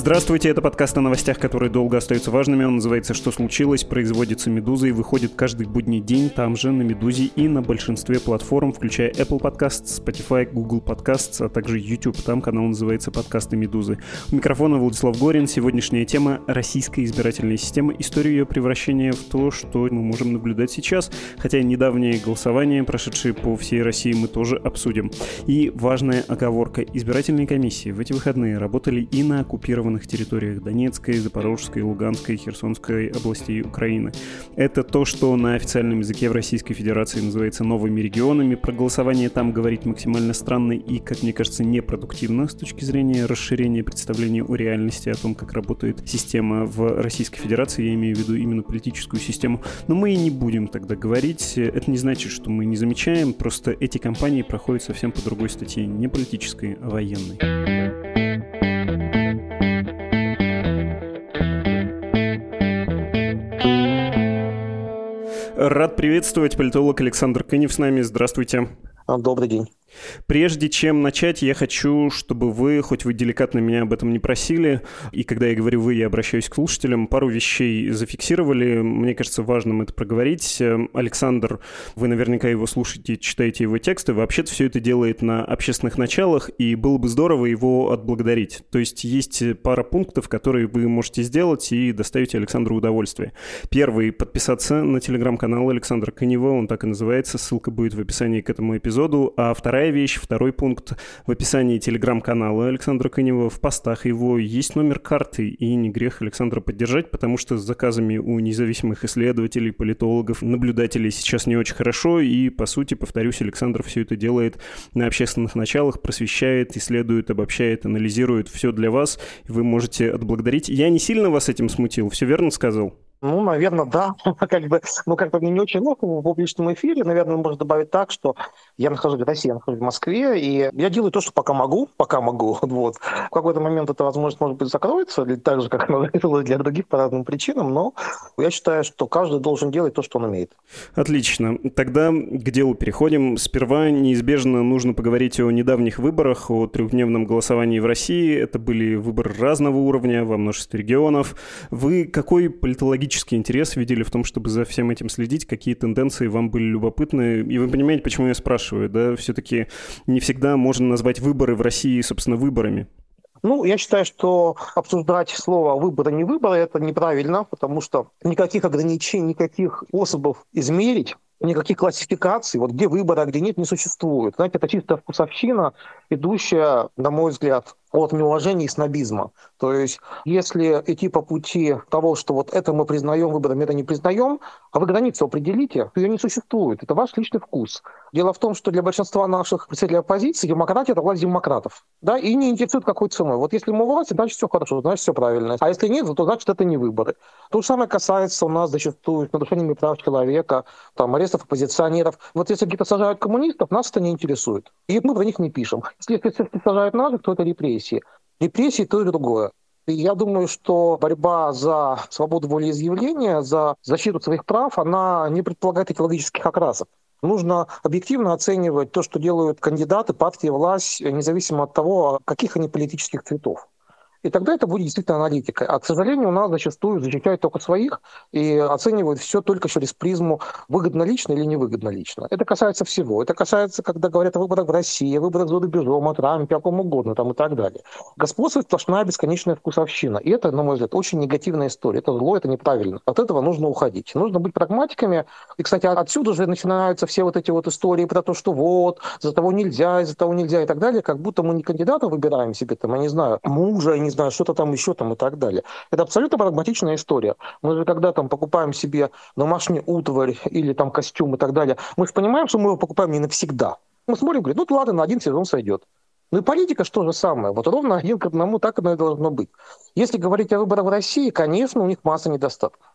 Здравствуйте, это подкаст о новостях, которые долго остаются важными. Он называется «Что случилось?», производится «Медузой», выходит каждый будний день там же, на «Медузе» и на большинстве платформ, включая Apple Podcasts, Spotify, Google Podcasts, а также YouTube. Там канал называется «Подкасты Медузы». У микрофона Владислав Горин. Сегодняшняя тема — российская избирательная система, история ее превращения в то, что мы можем наблюдать сейчас, хотя недавние голосования, прошедшие по всей России, мы тоже обсудим. И важная оговорка. Избирательные комиссии в эти выходные работали и на оккупированных оккупированных территориях Донецкой, Запорожской, Луганской, Херсонской областей Украины. Это то, что на официальном языке в Российской Федерации называется новыми регионами. Про голосование там говорить максимально странно и, как мне кажется, непродуктивно с точки зрения расширения представления о реальности, о том, как работает система в Российской Федерации. Я имею в виду именно политическую систему. Но мы и не будем тогда говорить. Это не значит, что мы не замечаем, просто эти кампании проходят совсем по другой статье, не политической, а военной. Рад приветствовать политолог Александр Кынев с нами. Здравствуйте. Добрый день. Прежде чем начать, я хочу, чтобы вы, хоть вы деликатно меня об этом не просили, и когда я говорю «вы», я обращаюсь к слушателям, пару вещей зафиксировали. Мне кажется, важным это проговорить. Александр, вы наверняка его слушаете, читаете его тексты. Вообще-то все это делает на общественных началах, и было бы здорово его отблагодарить. То есть есть пара пунктов, которые вы можете сделать и доставить Александру удовольствие. Первый — подписаться на телеграм-канал Александра Конева, он так и называется, ссылка будет в описании к этому эпизоду. А вторая вещь, второй пункт в описании телеграм-канала Александра Конева, в постах его есть номер карты, и не грех Александра поддержать, потому что с заказами у независимых исследователей, политологов, наблюдателей сейчас не очень хорошо, и, по сути, повторюсь, Александр все это делает на общественных началах, просвещает, исследует, обобщает, анализирует все для вас, и вы можете отблагодарить. Я не сильно вас этим смутил, все верно сказал? Ну, наверное, да. как бы, ну, как бы мне не очень ловко в публичном эфире. Наверное, можно добавить так, что я нахожусь в России, я нахожусь в Москве, и я делаю то, что пока могу, пока могу. Вот. В какой-то момент эта возможность, может быть, закроется, так же, как она закрылась для других по разным причинам, но я считаю, что каждый должен делать то, что он умеет. Отлично. Тогда к делу переходим. Сперва неизбежно нужно поговорить о недавних выборах, о трехдневном голосовании в России. Это были выборы разного уровня во множестве регионов. Вы какой политологический политический интерес видели в том, чтобы за всем этим следить, какие тенденции вам были любопытны. И вы понимаете, почему я спрашиваю, да? Все-таки не всегда можно назвать выборы в России, собственно, выборами. Ну, я считаю, что обсуждать слово выборы не выборы это неправильно, потому что никаких ограничений, никаких способов измерить никаких классификаций, вот где выборы, а где нет, не существует. Знаете, это чисто вкусовщина, идущая, на мой взгляд, от неуважения и снобизма. То есть, если идти по пути того, что вот это мы признаем выборами, это не признаем, а вы границу определите, ее не существует. Это ваш личный вкус. Дело в том, что для большинства наших представителей оппозиции демократия – это власть демократов. Да, и не интересует какой ценой. Вот если мы власть, значит все хорошо, значит все правильно. А если нет, то значит это не выборы. То же самое касается у нас зачастую нарушениями прав человека, там, арестов оппозиционеров. Вот если где-то сажают коммунистов, нас это не интересует. И мы про них не пишем. Если, если сажают наших, то это репрессии. Репрессии то и другое. И я думаю, что борьба за свободу волеизъявления, за защиту своих прав, она не предполагает идеологических окрасов. Нужно объективно оценивать то, что делают кандидаты, партии, власть, независимо от того, каких они политических цветов. И тогда это будет действительно аналитика. А, к сожалению, у нас зачастую защищают только своих и оценивают все только через призму выгодно лично или невыгодно лично. Это касается всего. Это касается, когда говорят о выборах в России, о выборах за рубежом, о Трампе, о ком угодно там и так далее. Господствует сплошная бесконечная вкусовщина. И это, на мой взгляд, очень негативная история. Это зло, это неправильно. От этого нужно уходить. Нужно быть прагматиками. И, кстати, отсюда же начинаются все вот эти вот истории про то, что вот, за того нельзя, за того нельзя и так далее, как будто мы не кандидата выбираем себе, там, я не знаю, мужа, не знаю, что-то там еще там и так далее. Это абсолютно прагматичная история. Мы же когда там покупаем себе домашний утварь или там костюм и так далее, мы же понимаем, что мы его покупаем не навсегда. Мы смотрим, говорим, ну ладно, на один сезон сойдет. Ну и политика что же самое. Вот ровно один к одному так оно и должно быть. Если говорить о выборах в России, конечно, у них масса недостатков.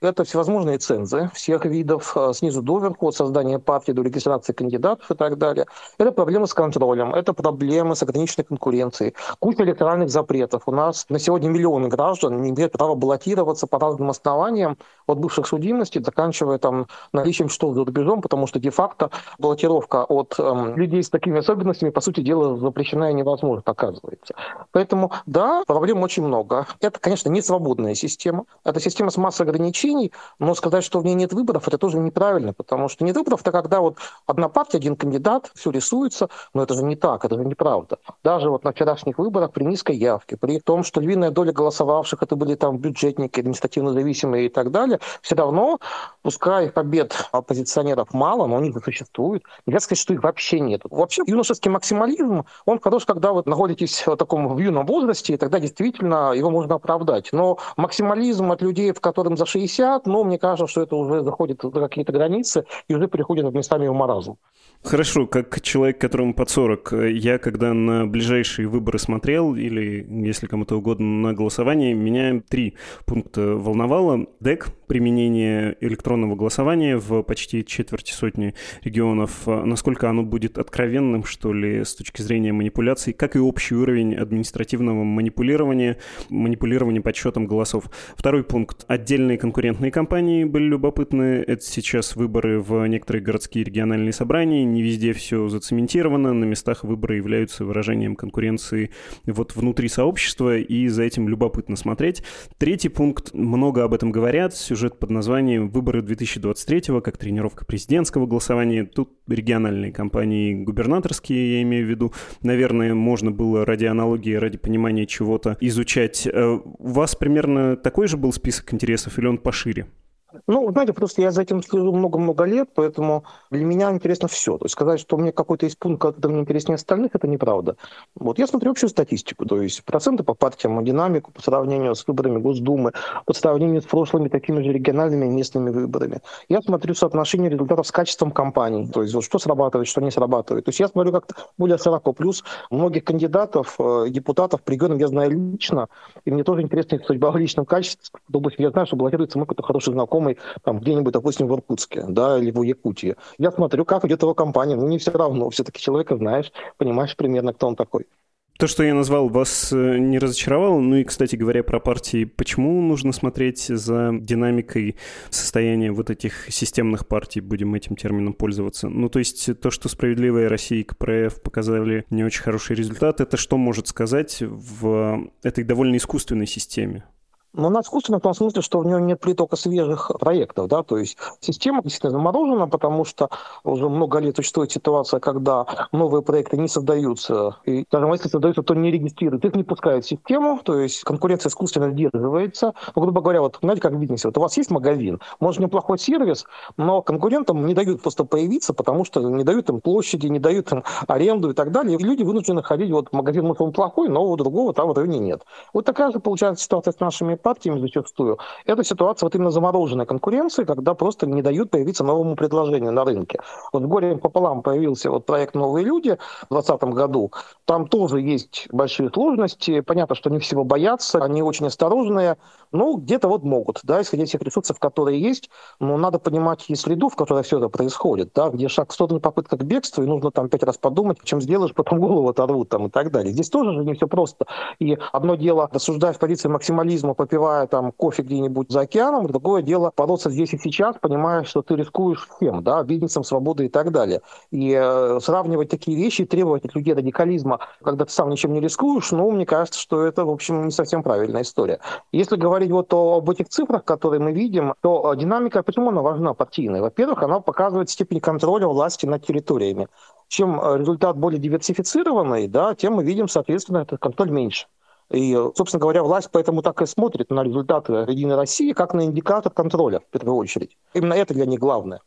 Это всевозможные цензы всех видов, э, снизу доверху, от создания партии до регистрации кандидатов и так далее. Это проблемы с контролем, это проблемы с ограниченной конкуренцией, куча электоральных запретов. У нас на сегодня миллионы граждан не имеют права баллотироваться по разным основаниям, от бывших судимостей, заканчивая там наличием что за рубежом, потому что де-факто баллотировка от эм, людей с такими особенностями, по сути дела, запрещена и невозможна, оказывается. Поэтому, да, проблем очень много. Это, конечно, не свободная система. Это система с массой ограничений, но сказать, что в ней нет выборов, это тоже неправильно, потому что нет выборов, это когда вот одна партия, один кандидат, все рисуется, но это же не так, это же неправда. Даже вот на вчерашних выборах при низкой явке, при том, что львиная доля голосовавших это были там бюджетники, административно зависимые и так далее, все равно, пускай побед оппозиционеров мало, но они существуют. Нельзя сказать, что их вообще нет. Вообще юношеский максимализм, он хорош, когда вы находитесь в таком в юном возрасте, и тогда действительно его можно оправдать. Но максимализм от людей, в которым за 60, ну, мне кажется, что это уже заходит за какие-то границы и уже переходит местами в маразм. Хорошо, как человек, которому под 40, я когда на ближайшие выборы смотрел, или, если кому-то угодно, на голосование, меня три пункта волновало. ДЭК, применение электронного голосования в почти четверти сотни регионов, насколько оно будет откровенным, что ли, с точки зрения манипуляций, как и общий уровень административного манипулирования, манипулирования подсчетом голосов. Второй пункт. Отдельные конкурентные компании были любопытны. Это сейчас выборы в некоторые городские региональные собрания. Не везде все зацементировано. На местах выборы являются выражением конкуренции вот внутри сообщества, и за этим любопытно смотреть. Третий пункт. Много об этом говорят сюжет под названием «Выборы 2023-го», как тренировка президентского голосования. Тут региональные кампании губернаторские, я имею в виду. Наверное, можно было ради аналогии, ради понимания чего-то изучать. Э, у вас примерно такой же был список интересов или он пошире? Ну, знаете, просто я за этим слежу много-много лет, поэтому для меня интересно все. То есть сказать, что мне какой-то из пунктов это мне интереснее остальных, это неправда. Вот я смотрю общую статистику, то есть проценты по партиям, динамику по сравнению с выборами Госдумы, по сравнению с прошлыми такими же региональными и местными выборами. Я смотрю соотношение результатов с качеством кампаний, то есть вот что срабатывает, что не срабатывает. То есть я смотрю как-то более широко. Плюс многих кандидатов, э, депутатов при регионах я знаю лично, и мне тоже интересна их судьба в личном качестве. Допустим, я знаю, что баллотируется мой какой-то хороший знакомый, знакомый там где-нибудь, допустим, в Иркутске, да, или в Якутии. Я смотрю, как идет его компания, ну не все равно, все-таки человека знаешь, понимаешь примерно, кто он такой. То, что я назвал, вас э, не разочаровало? Ну и, кстати говоря, про партии. Почему нужно смотреть за динамикой состояния вот этих системных партий, будем этим термином пользоваться? Ну, то есть то, что «Справедливая Россия» и КПРФ показали не очень хороший результат, это что может сказать в этой довольно искусственной системе? Но она искусственна в том смысле, что в нее нет притока свежих проектов. Да? То есть система действительно заморожена, потому что уже много лет существует ситуация, когда новые проекты не создаются. И даже если создаются, то не регистрируют. Их не пускают в систему, то есть конкуренция искусственно сдерживается. Ну, грубо говоря, вот знаете, как в бизнесе, вот у вас есть магазин, может, неплохой сервис, но конкурентам не дают просто появиться, потому что не дают им площади, не дают им аренду и так далее. И люди вынуждены ходить, вот магазин, может, он плохой, но у другого там в районе нет. Вот такая же получается ситуация с нашими партиями зачастую, это ситуация вот именно замороженной конкуренции, когда просто не дают появиться новому предложению на рынке. Вот горе пополам появился вот проект «Новые люди» в 2020 году. Там тоже есть большие сложности. Понятно, что они всего боятся, они очень осторожные. Ну, где-то вот могут, да, исходя из тех ресурсов, которые есть. Но надо понимать и среду, в которой все это происходит, да, где шаг в сторону попытка к бегству, и нужно там пять раз подумать, чем сделаешь, потом голову оторвут там и так далее. Здесь тоже же не все просто. И одно дело, рассуждая в позиции максимализма, попивая там кофе где-нибудь за океаном, другое дело бороться здесь и сейчас, понимая, что ты рискуешь всем, да, бизнесом, свободой и так далее. И э, сравнивать такие вещи требовать от людей радикализма, когда ты сам ничем не рискуешь, ну, мне кажется, что это, в общем, не совсем правильная история. Если говорить вот об этих цифрах, которые мы видим, то динамика, почему она важна партийная? Во-первых, она показывает степень контроля власти над территориями. Чем э, результат более диверсифицированный, да, тем мы видим, соответственно, этот контроль меньше. И, собственно говоря, власть поэтому так и смотрит на результаты Единой России как на индикатор контроля, в первую очередь. Именно это для них главное.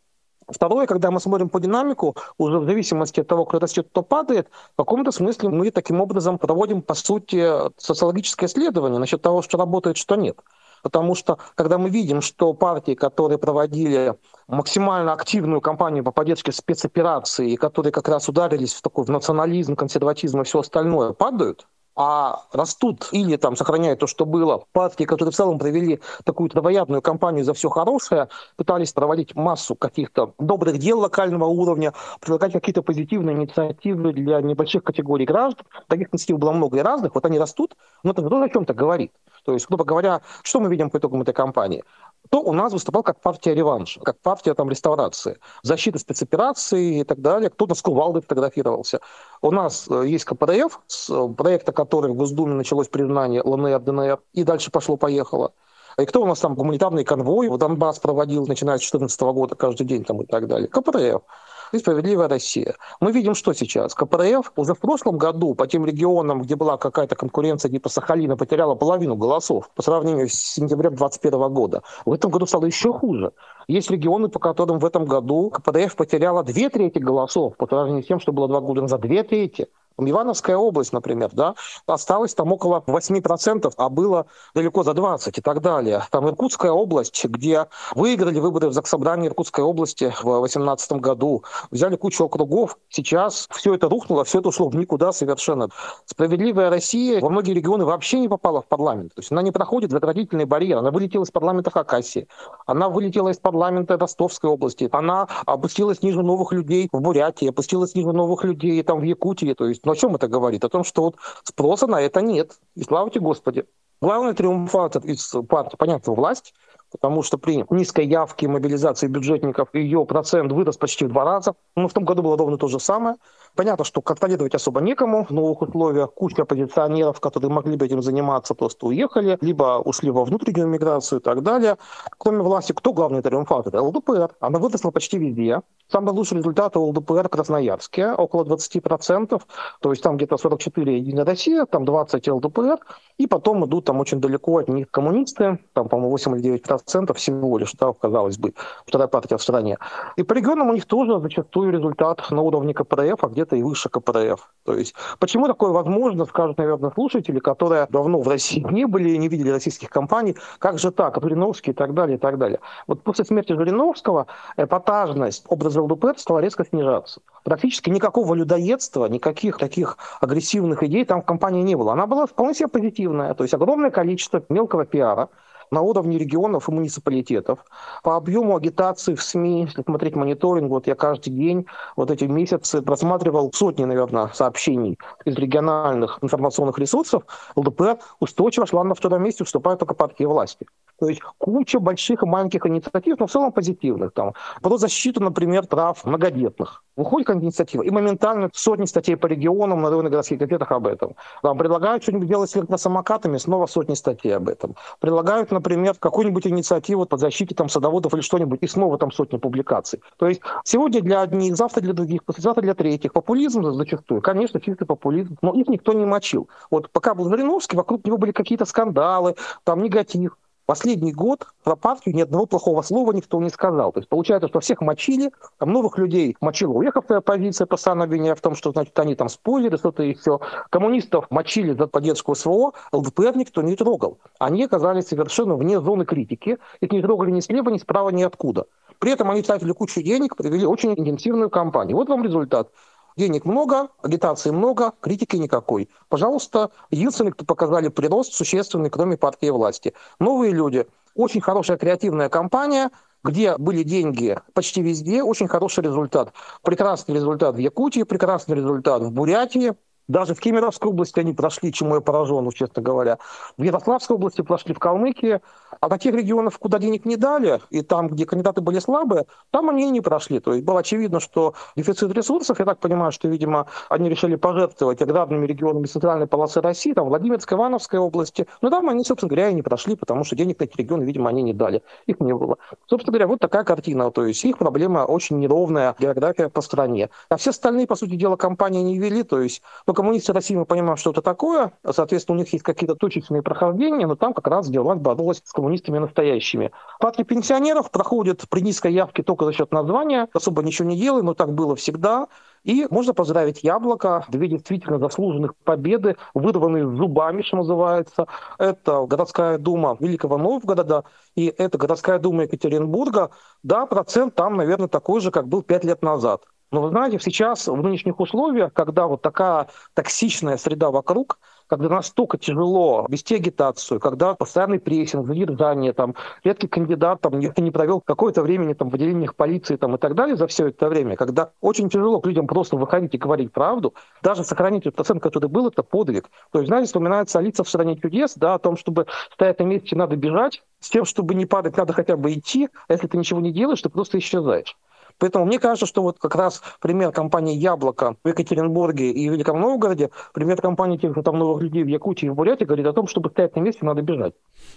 Второе, когда мы смотрим по динамику, уже в зависимости от того, кто растет, кто падает, в каком-то смысле мы таким образом проводим, по сути, социологическое исследование насчет того, что работает, что нет. Потому что, когда мы видим, что партии, которые проводили максимально активную кампанию по поддержке спецоперации, которые как раз ударились в такой в национализм, консерватизм и все остальное, падают, а растут или там сохраняют то, что было. Партии, которые в целом провели такую травоядную кампанию за все хорошее, пытались проводить массу каких-то добрых дел локального уровня, предлагать какие-то позитивные инициативы для небольших категорий граждан. Таких инициатив было много и разных. Вот они растут, но это тоже о чем-то говорит. То есть, грубо говоря, что мы видим по итогам этой кампании? То у нас выступал как партия реванша, как партия там реставрации, защиты спецоперации и так далее. Кто-то с кувалдой фотографировался. У нас э, есть КПРФ, с э, проекта который в Госдуме началось признание ЛНР, ДНР, и дальше пошло-поехало. И кто у нас там гуманитарный конвой в Донбасс проводил, начиная с 2014 года, каждый день там и так далее? КПРФ и «Справедливая Россия». Мы видим, что сейчас. КПРФ уже в прошлом году по тем регионам, где была какая-то конкуренция типа Сахалина, потеряла половину голосов по сравнению с сентябрем 2021 года. В этом году стало еще хуже. Есть регионы, по которым в этом году КПРФ потеряла две трети голосов по сравнению с тем, что было два года назад. Две трети. Ивановская область, например, да, осталось там около 8%, а было далеко за 20% и так далее. Там Иркутская область, где выиграли выборы в Заксобрании Иркутской области в 2018 году, взяли кучу округов, сейчас все это рухнуло, все это ушло в никуда совершенно. Справедливая Россия во многие регионы вообще не попала в парламент, то есть она не проходит заградительный барьер, она вылетела из парламента Хакасии, она вылетела из парламента Ростовской области, она опустилась ниже новых людей в Бурятии, опустилась ниже новых людей там в Якутии, то есть о чем это говорит? О том, что вот спроса на это нет. И слава тебе Господи. Главный триумфатор из партии, понятно, власть, потому что при низкой явке мобилизации бюджетников ее процент вырос почти в два раза. Но в том году было ровно то же самое. Понятно, что контролировать особо некому в новых условиях. Куча оппозиционеров, которые могли бы этим заниматься, просто уехали, либо ушли во внутреннюю миграцию и так далее. Кроме власти, кто главный триумфатор? ЛДПР. Она выросла почти везде. Самый лучший результат у ЛДПР Красноярске, около 20%. То есть там где-то 44 Единая Россия, там 20 ЛДПР. И потом идут там очень далеко от них коммунисты. Там, по-моему, 8 или 9% всего лишь, да, казалось бы, вторая партия в стране. И по регионам у них тоже зачастую результат на уровне КПРФ, а где где-то и выше КПРФ. То есть почему такое возможно, скажут, наверное, слушатели, которые давно в России не были, не видели российских компаний, как же так, Жириновский и так далее, и так далее. Вот после смерти Жириновского эпатажность образа ЛДПР стала резко снижаться. Практически никакого людоедства, никаких таких агрессивных идей там в компании не было. Она была вполне себе позитивная. То есть огромное количество мелкого пиара, на уровне регионов и муниципалитетов. По объему агитации в СМИ, если смотреть мониторинг, вот я каждый день, вот эти месяцы просматривал сотни, наверное, сообщений из региональных информационных ресурсов, ЛДПР устойчиво шла на втором месте, уступая только партии власти. То есть куча больших и маленьких инициатив, но в целом позитивных. Там, про защиту, например, прав многодетных. Выходит как инициатива, и моментально сотни статей по регионам на районных городских комитетах об этом. Там, предлагают что-нибудь делать с электросамокатами, снова сотни статей об этом. Предлагают, например, какую-нибудь инициативу по защите там, садоводов или что-нибудь, и снова там сотни публикаций. То есть сегодня для одних, завтра для других, послезавтра для третьих. Популизм зачастую, конечно, чистый популизм, но их никто не мочил. Вот пока был Жириновский, вокруг него были какие-то скандалы, там негатив. Последний год про партию ни одного плохого слова никто не сказал. То есть получается, что всех мочили, там новых людей мочила уехавшая оппозиция, постоянно обвиняя в том, что значит, они там спойлеры, что-то все. Коммунистов мочили за поддержку СВО, ЛДПР никто не трогал. Они оказались совершенно вне зоны критики, их не трогали ни слева, ни справа, ни откуда. При этом они тратили кучу денег, провели очень интенсивную кампанию. Вот вам результат. Денег много, агитации много, критики никакой. Пожалуйста, единственный, кто показали прирост существенный, кроме партии власти. Новые люди. Очень хорошая креативная кампания, где были деньги почти везде, очень хороший результат. Прекрасный результат в Якутии, прекрасный результат в Бурятии, даже в Кемеровской области они прошли, чему я поражен, честно говоря. В Ярославской области прошли в Калмыкии. А на тех регионах, куда денег не дали, и там, где кандидаты были слабые, там они и не прошли. То есть было очевидно, что дефицит ресурсов, я так понимаю, что, видимо, они решили пожертвовать аграрными регионами центральной полосы России, там, Владимирской, Ивановской области. Но там они, собственно говоря, и не прошли, потому что денег на эти регионы, видимо, они не дали. Их не было. Собственно говоря, вот такая картина. То есть их проблема очень неровная география по стране. А все остальные, по сути дела, компании не вели. То есть ну, коммунисты России, мы понимаем, что это такое. Соответственно, у них есть какие-то точечные прохождения, но там как раз власть боролась с коммунистами настоящими. Партия пенсионеров проходит при низкой явке только за счет названия, особо ничего не делает, но так было всегда. И можно поздравить Яблоко, две действительно заслуженных победы, вырванные зубами, что называется. Это городская дума Великого Новгорода и это городская дума Екатеринбурга. Да, процент там, наверное, такой же, как был пять лет назад. Но вы знаете, сейчас в нынешних условиях, когда вот такая токсичная среда вокруг, когда настолько тяжело вести агитацию, когда постоянный прессинг, задержание, там, редкий кандидат там, не, провел какое-то времени там, в отделениях полиции там, и так далее за все это время, когда очень тяжело к людям просто выходить и говорить правду, даже сохранить этот процент, который был, это подвиг. То есть, знаете, вспоминается Алиса в «Стране чудес», да, о том, чтобы стоять на месте, надо бежать, с тем, чтобы не падать, надо хотя бы идти, а если ты ничего не делаешь, ты просто исчезаешь. Поэтому мне кажется, что вот как раз пример компании «Яблоко» в Екатеринбурге и Великом Новгороде, пример компании тех же там новых людей в Якутии и в Бурятии говорит о том, чтобы стоять на месте, надо бежать.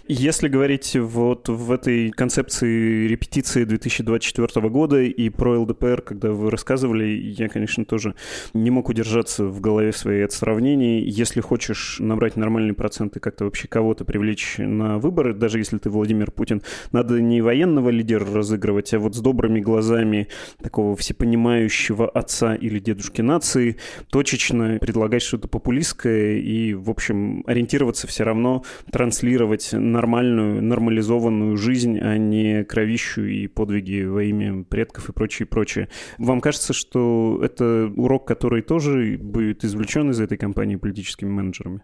Если говорить вот в этой концепции репетиции 2024 года и про ЛДПР, когда вы рассказывали, я, конечно, тоже не мог удержаться в голове своей от сравнений. Если хочешь набрать нормальные проценты, как-то вообще кого-то привлечь на выборы, даже если ты Владимир Путин, надо не военного лидера разыгрывать, а вот с добрыми глазами такого всепонимающего отца или дедушки нации, точечно предлагать что-то популистское и, в общем, ориентироваться все равно, транслировать нормальную, нормализованную жизнь, а не кровищу и подвиги во имя предков и прочее, прочее. Вам кажется, что это урок, который тоже будет извлечен из этой кампании политическими менеджерами?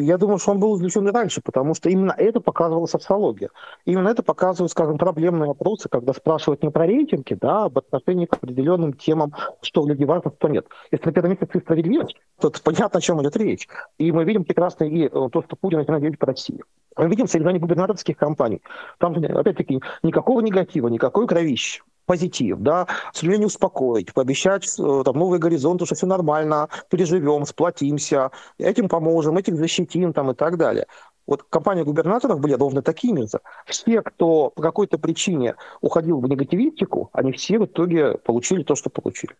Я думаю, что он был извлечен и раньше, потому что именно это показывала социология. Именно это показывают, скажем, проблемные вопросы, когда спрашивают не про рейтинги, да, а об отношении к определенным темам, что в людей важно, что нет. Если на первом месте справедливость, то понятно, о чем идет речь. И мы видим прекрасно и э, то, что Путин начинает делать по России. Мы видим соревнования губернаторских кампаний. Там, опять-таки, никакого негатива, никакой кровищи позитив, да, сожалению, успокоить, пообещать э, там, новые горизонты, что все нормально, переживем, сплотимся, этим поможем, этим защитим там, и так далее. Вот компания губернаторов были ровно такими же. Все, кто по какой-то причине уходил в негативистику, они все в итоге получили то, что получили.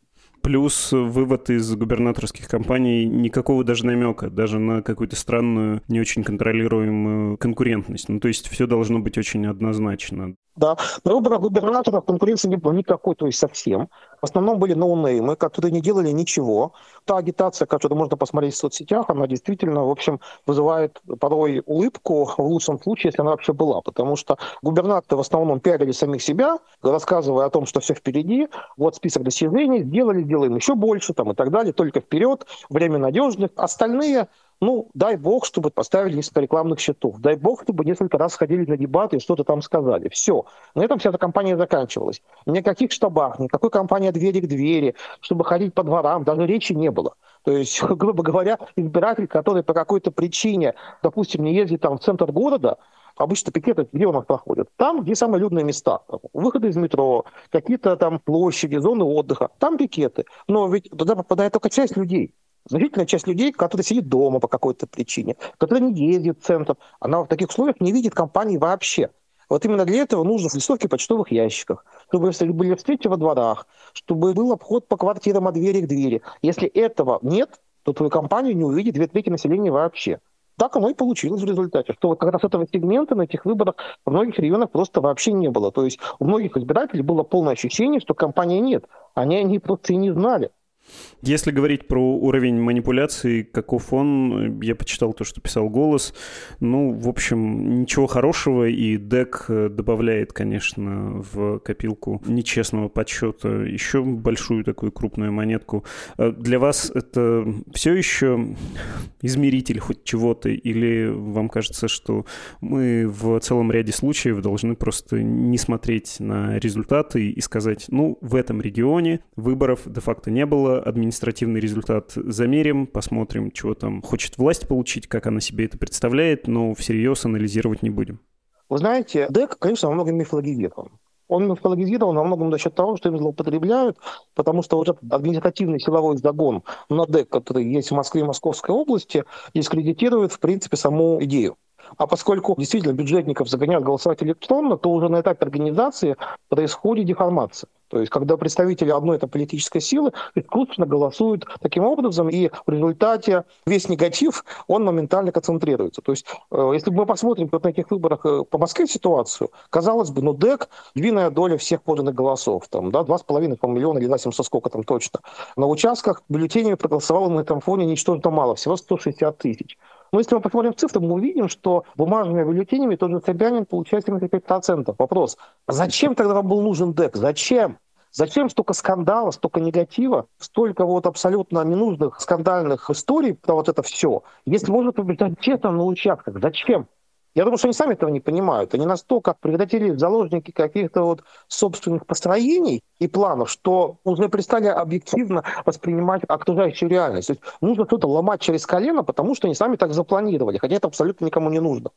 Плюс вывод из губернаторских компаний никакого даже намека, даже на какую-то странную, не очень контролируемую конкурентность. Ну, то есть все должно быть очень однозначно. Да, на выборах губернаторов конкуренции не было никакой, то есть совсем. В основном были ноунеймы, которые не делали ничего. Та агитация, которую можно посмотреть в соцсетях, она действительно, в общем, вызывает порой улыбку, в лучшем случае, если она вообще была. Потому что губернаторы в основном пиарили самих себя, рассказывая о том, что все впереди, вот список достижений, сделали, делаем еще больше, там и так далее, только вперед, время надежных. Остальные ну, дай бог, чтобы поставили несколько рекламных счетов. Дай бог, чтобы несколько раз ходили на дебаты и что-то там сказали. Все. На этом вся эта кампания заканчивалась. Никаких штабах, никакой кампании от двери к двери, чтобы ходить по дворам, даже речи не было. То есть, грубо говоря, избиратель, который по какой-то причине, допустим, не ездит там в центр города, обычно пикеты где у нас проходят? Там, где самые людные места. Выходы из метро, какие-то там площади, зоны отдыха. Там пикеты. Но ведь туда попадает только часть людей. Значительная часть людей, которые сидят дома по какой-то причине, которые не ездят в центр, она в таких условиях не видит компании вообще. Вот именно для этого листовки в почтовых ящиках, чтобы были встречи во дворах, чтобы был обход по квартирам от двери к двери. Если этого нет, то твою компанию не увидит две трети населения вообще. Так оно и получилось в результате, что вот как раз этого сегмента на этих выборах в многих регионах просто вообще не было. То есть у многих избирателей было полное ощущение, что компании нет. Они, они просто и не знали. Если говорить про уровень манипуляции, каков он, я почитал то, что писал голос. Ну, в общем, ничего хорошего, и ДЭК добавляет, конечно, в копилку нечестного подсчета еще большую такую крупную монетку. А для вас это все еще измеритель хоть чего-то, или вам кажется, что мы в целом ряде случаев должны просто не смотреть на результаты и сказать, ну, в этом регионе выборов де-факто не было, административный результат замерим, посмотрим, чего там хочет власть получить, как она себе это представляет, но всерьез анализировать не будем. Вы знаете, ДЭК, конечно, во многом мифологизирован. Он мифологизирован во многом за счет того, что им злоупотребляют, потому что вот этот административный силовой загон на ДЭК, который есть в Москве и Московской области, дискредитирует, в принципе, саму идею. А поскольку действительно бюджетников загоняют голосовать электронно, то уже на этапе организации происходит деформация. То есть, когда представители одной этой политической силы искусственно голосуют таким образом, и в результате весь негатив, он моментально концентрируется. То есть, э, если мы посмотрим вот на этих выборах э, по Москве ситуацию, казалось бы, ну, ДЭК, львиная доля всех поданных голосов, там, да, 2,5 миллиона или 700, сколько там точно. На участках бюллетенями проголосовало на этом фоне ничтожно мало, всего 160 тысяч. Но если мы посмотрим цифры, мы увидим, что бумажными бюллетенями тот же Собянин получает 75%. Вопрос, зачем тогда вам был нужен ДЭК? Зачем? Зачем столько скандала, столько негатива, столько вот абсолютно ненужных скандальных историй про вот это все, если можно побеждать честно на участках? Зачем? Я думаю, что они сами этого не понимают. Они настолько превратили в заложники каких-то вот собственных построений и планов, что уже перестали объективно воспринимать окружающую реальность. То есть нужно что-то ломать через колено, потому что они сами так запланировали, хотя это абсолютно никому не нужно.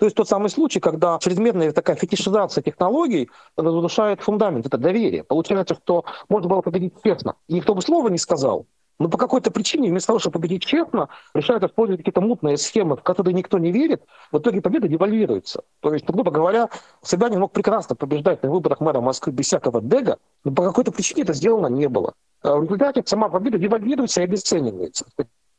То есть тот самый случай, когда чрезмерная такая фетишизация технологий разрушает фундамент, это доверие. Получается, что можно было победить честно. И никто бы слова не сказал. Но по какой-то причине, вместо того, чтобы победить честно, решают использовать какие-то мутные схемы, в которые никто не верит, в итоге победа девальвируется. То есть, грубо говоря, Собянин мог прекрасно побеждать на выборах мэра Москвы без всякого дега, но по какой-то причине это сделано не было. А в результате сама победа девальвируется и обесценивается.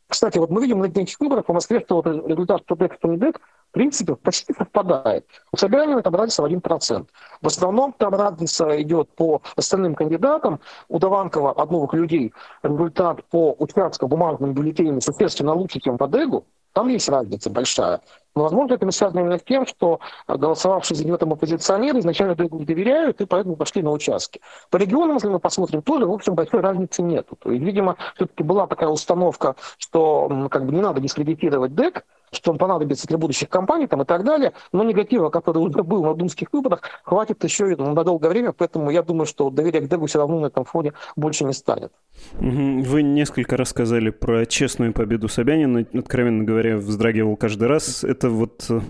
Кстати, вот мы видим на этих выборах по Москве, что вот результат, что дек, что не дек, принципе, почти совпадает. У Собянина там разница в 1%. В основном там разница идет по остальным кандидатам. У Даванкова от новых людей результат по участку бумажным бюллетеням существенно лучше, чем по Дегу. Там есть разница большая. Но, возможно, это связано именно с тем, что голосовавшие за него там оппозиционеры изначально Дегу не доверяют и поэтому пошли на участки. По регионам, если мы посмотрим, тоже, в общем, большой разницы нет. То есть, видимо, все-таки была такая установка, что как бы не надо дискредитировать ДЭК, что он понадобится для будущих кампаний там, и так далее. Но негатива, который уже был на думских выборах, хватит еще и на долгое время, поэтому я думаю, что доверие к Дегу все равно на этом фоне больше не станет. Вы несколько раз сказали про честную победу Собянина. Откровенно говоря, вздрагивал каждый раз. Это вот э,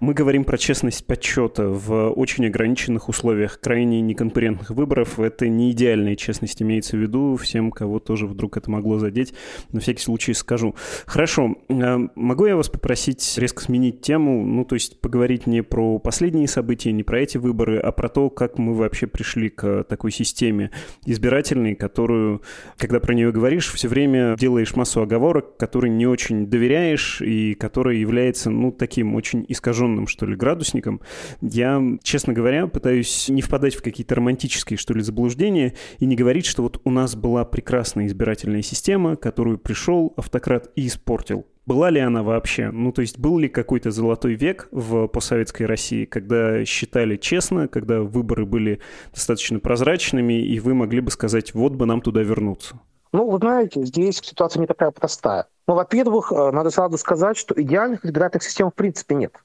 мы говорим про честность подсчета в очень ограниченных условиях крайне неконкурентных выборов. Это не идеальная честность имеется в виду. Всем, кого тоже вдруг это могло задеть, на всякий случай скажу. Хорошо. Э, могу я вас попросить резко сменить тему, ну, то есть поговорить не про последние события, не про эти выборы, а про то, как мы вообще пришли к такой системе избирательной, которую, когда про нее говоришь, все время делаешь массу оговорок, которые не очень доверяешь и которая является, ну, таким очень искаженным, что ли, градусником. Я, честно говоря, пытаюсь не впадать в какие-то романтические, что ли, заблуждения и не говорить, что вот у нас была прекрасная избирательная система, которую пришел автократ и испортил. Была ли она вообще? Ну, то есть был ли какой-то золотой век в постсоветской России, когда считали честно, когда выборы были достаточно прозрачными, и вы могли бы сказать, вот бы нам туда вернуться? Ну, вы знаете, здесь ситуация не такая простая. Ну, во-первых, э, надо сразу сказать, что идеальных избирательных систем в принципе нет.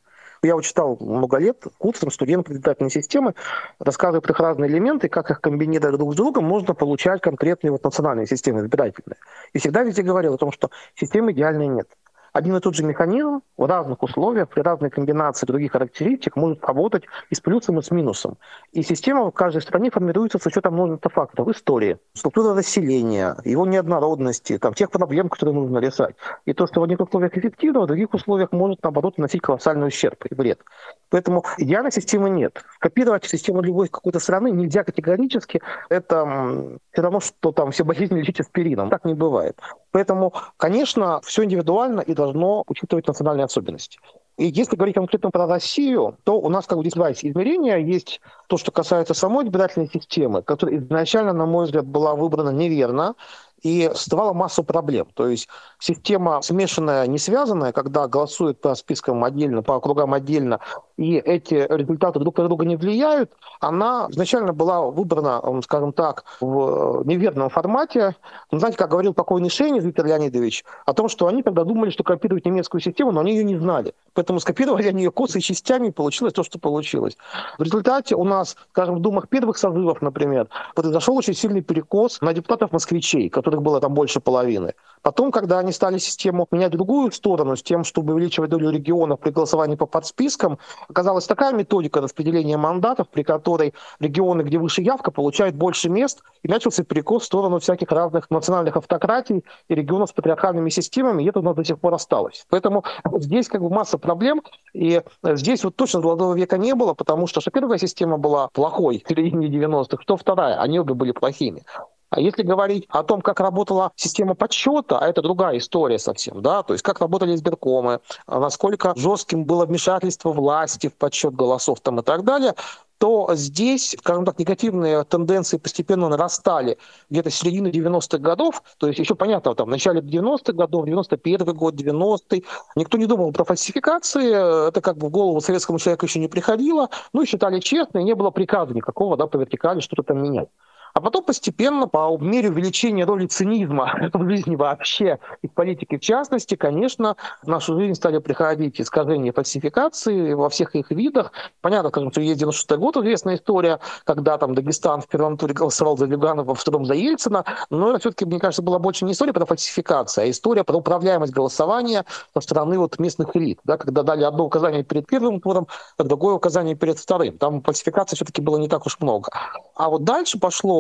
Я вот читал много лет курсом студентов избирательной системы, рассказывая про их разные элементы, как их комбинировать друг с другом, можно получать конкретные вот национальные системы избирательные. И всегда везде говорил о том, что системы идеальной нет один и тот же механизм в разных условиях, при разной комбинации других характеристик может работать и с плюсом, и с минусом. И система в каждой стране формируется с учетом множества факторов. Истории, структура населения, его неоднородности, там, тех проблем, которые нужно решать. И то, что в одних условиях эффективно, в других условиях может, наоборот, наносить колоссальный ущерб и вред. Поэтому идеальной системы нет. Копировать систему любой какой-то страны нельзя категорически. Это все равно, что там все болезни лечить аспирином. Так не бывает. Поэтому, конечно, все индивидуально и должно учитывать национальные особенности. И если говорить конкретно про Россию, то у нас как бы здесь два измерения. Есть то, что касается самой избирательной системы, которая изначально, на мой взгляд, была выбрана неверно и создавала массу проблем. То есть система смешанная, не связанная, когда голосуют по спискам отдельно, по округам отдельно, и эти результаты друг на друга не влияют, она изначально была выбрана, скажем так, в неверном формате. Ну, знаете, как говорил покойный Шейнис Виктор Леонидович, о том, что они тогда думали, что копируют немецкую систему, но они ее не знали. Поэтому скопировали они ее косой частями, и получилось то, что получилось. В результате у нас, скажем, в думах первых созывов, например, произошел очень сильный перекос на депутатов-москвичей, которых было там больше половины. Потом, когда они стали систему менять в другую сторону, с тем, чтобы увеличивать долю регионов при голосовании по подспискам, оказалась такая методика распределения мандатов, при которой регионы, где выше явка, получают больше мест, и начался перекос в сторону всяких разных национальных автократий и регионов с патриархальными системами, и это у нас до сих пор осталось. Поэтому здесь как бы масса проблем, и здесь вот точно золотого века не было, потому что, что первая система была плохой в середине 90-х, что вторая, они обе были плохими. А если говорить о том, как работала система подсчета, а это другая история совсем, да, то есть как работали избиркомы, насколько жестким было вмешательство власти в подсчет голосов там и так далее, то здесь, скажем так, негативные тенденции постепенно нарастали где-то с середины 90-х годов, то есть еще понятно, там, в начале 90-х годов, 91 год, 90-й, никто не думал про фальсификации, это как бы в голову советскому человеку еще не приходило, ну и считали честно, и не было приказа никакого, да, по вертикали что-то там менять. А потом постепенно, по мере увеличения роли цинизма в жизни вообще и в политике в частности, конечно, в нашу жизнь стали приходить искажения фальсификации во всех их видах. Понятно, скажем, что есть 96 год, известная история, когда там Дагестан в первом туре голосовал за Люганова, во втором за Ельцина, но это все-таки, мне кажется, была больше не история про фальсификацию, а история про управляемость голосования со стороны вот местных элит, да, когда дали одно указание перед первым туром, а другое указание перед вторым. Там фальсификации все-таки было не так уж много. А вот дальше пошло,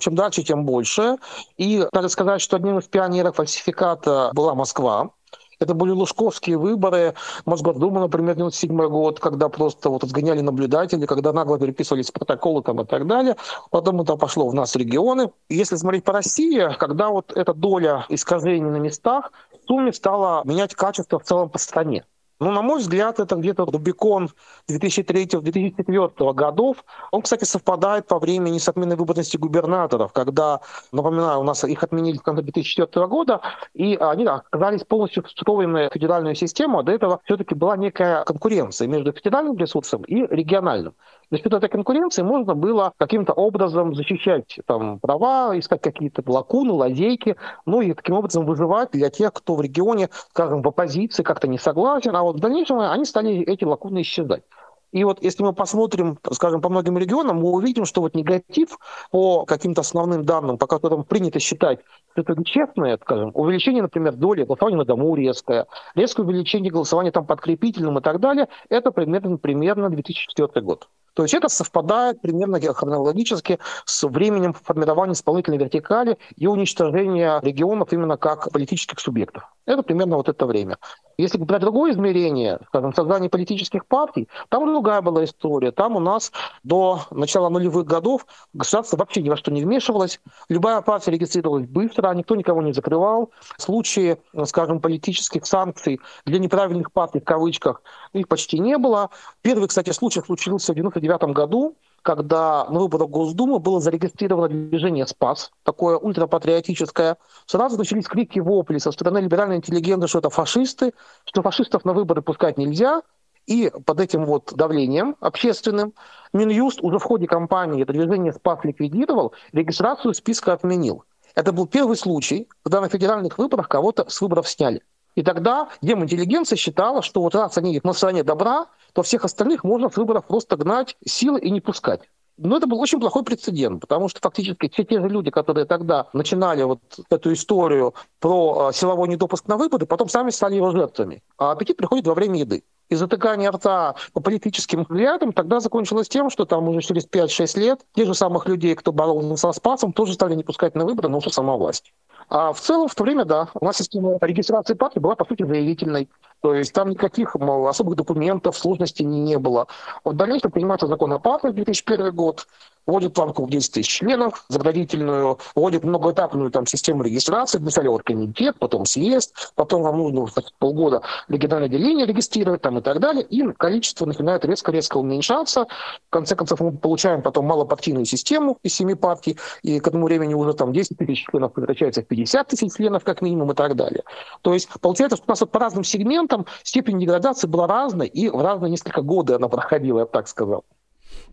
чем дальше, тем больше. И надо сказать, что одним из пионеров фальсификата была Москва. Это были лужковские выборы, Мосгордума, например, 97 год, когда просто вот сгоняли наблюдатели, когда нагло переписывались протоколы там и так далее. Потом это пошло в нас регионы. Если смотреть по России, когда вот эта доля искажений на местах в сумме стала менять качество в целом по стране. Ну, на мой взгляд, это где-то Рубикон 2003-2004 годов. Он, кстати, совпадает по времени с отменой выборности губернаторов, когда, напоминаю, у нас их отменили в конце 2004 года, и они оказались полностью встроены в федеральную систему, до этого все-таки была некая конкуренция между федеральным ресурсом и региональным. За счет этой конкуренции можно было каким-то образом защищать там, права, искать какие-то лакуны, лазейки, ну и таким образом выживать для тех, кто в регионе, скажем, в оппозиции как-то не согласен, а вот в дальнейшем они стали эти лакуны исчезать. И вот если мы посмотрим, скажем, по многим регионам, мы увидим, что вот негатив по каким-то основным данным, по которым принято считать, это честное, скажем, увеличение, например, доли голосования на дому резкое, резкое увеличение голосования там подкрепительным и так далее, это примерно, примерно 2004 год. То есть это совпадает примерно хронологически с временем формирования исполнительной вертикали и уничтожения регионов именно как политических субъектов. Это примерно вот это время. Если брать другое измерение, скажем, создание политических партий, там другая была история. Там у нас до начала нулевых годов государство вообще ни во что не вмешивалось. Любая партия регистрировалась быстро, никто никого не закрывал. Случаи, скажем, политических санкций для неправильных партий, в кавычках, их почти не было. Первый, кстати, случай случился в 1999 году, когда на выборах Госдумы было зарегистрировано движение «Спас», такое ультрапатриотическое, сразу начались крики вопли со стороны либеральной интеллигенции, что это фашисты, что фашистов на выборы пускать нельзя, и под этим вот давлением общественным Минюст уже в ходе кампании это движение «Спас» ликвидировал, регистрацию списка отменил. Это был первый случай, когда на федеральных выборах кого-то с выборов сняли. И тогда деминтеллигенция считала, что вот раз они на стороне добра, то всех остальных можно с выборов просто гнать силы и не пускать. Но это был очень плохой прецедент, потому что фактически все те же люди, которые тогда начинали вот эту историю про а, силовой недопуск на выборы, потом сами стали его жертвами. А аппетит приходит во время еды. И затыкание рта по политическим взглядам тогда закончилось тем, что там уже через 5-6 лет те же самых людей, кто боролся со Спасом, тоже стали не пускать на выборы, но уже сама власть. А в целом в то время, да, у нас система регистрации партии была, по сути, заявительной. То есть там никаких мол, особых документов, сложностей не было. В дальнейшем принимается закон о партии 2001 год, вводит планку в 10 тысяч членов, заградительную, вводит многоэтапную там, систему регистрации, вначале вот комитет, потом съезд, потом вам нужно значит, полгода региональное отделение регистрировать там, и так далее, и количество начинает резко-резко уменьшаться. В конце концов, мы получаем потом малопартийную систему из семи партий, и к этому времени уже там 10 тысяч членов превращается в 50 тысяч членов как минимум и так далее. То есть получается, что у нас вот по разным сегментам степень деградации была разной, и в разные несколько годы она проходила, я бы так сказал.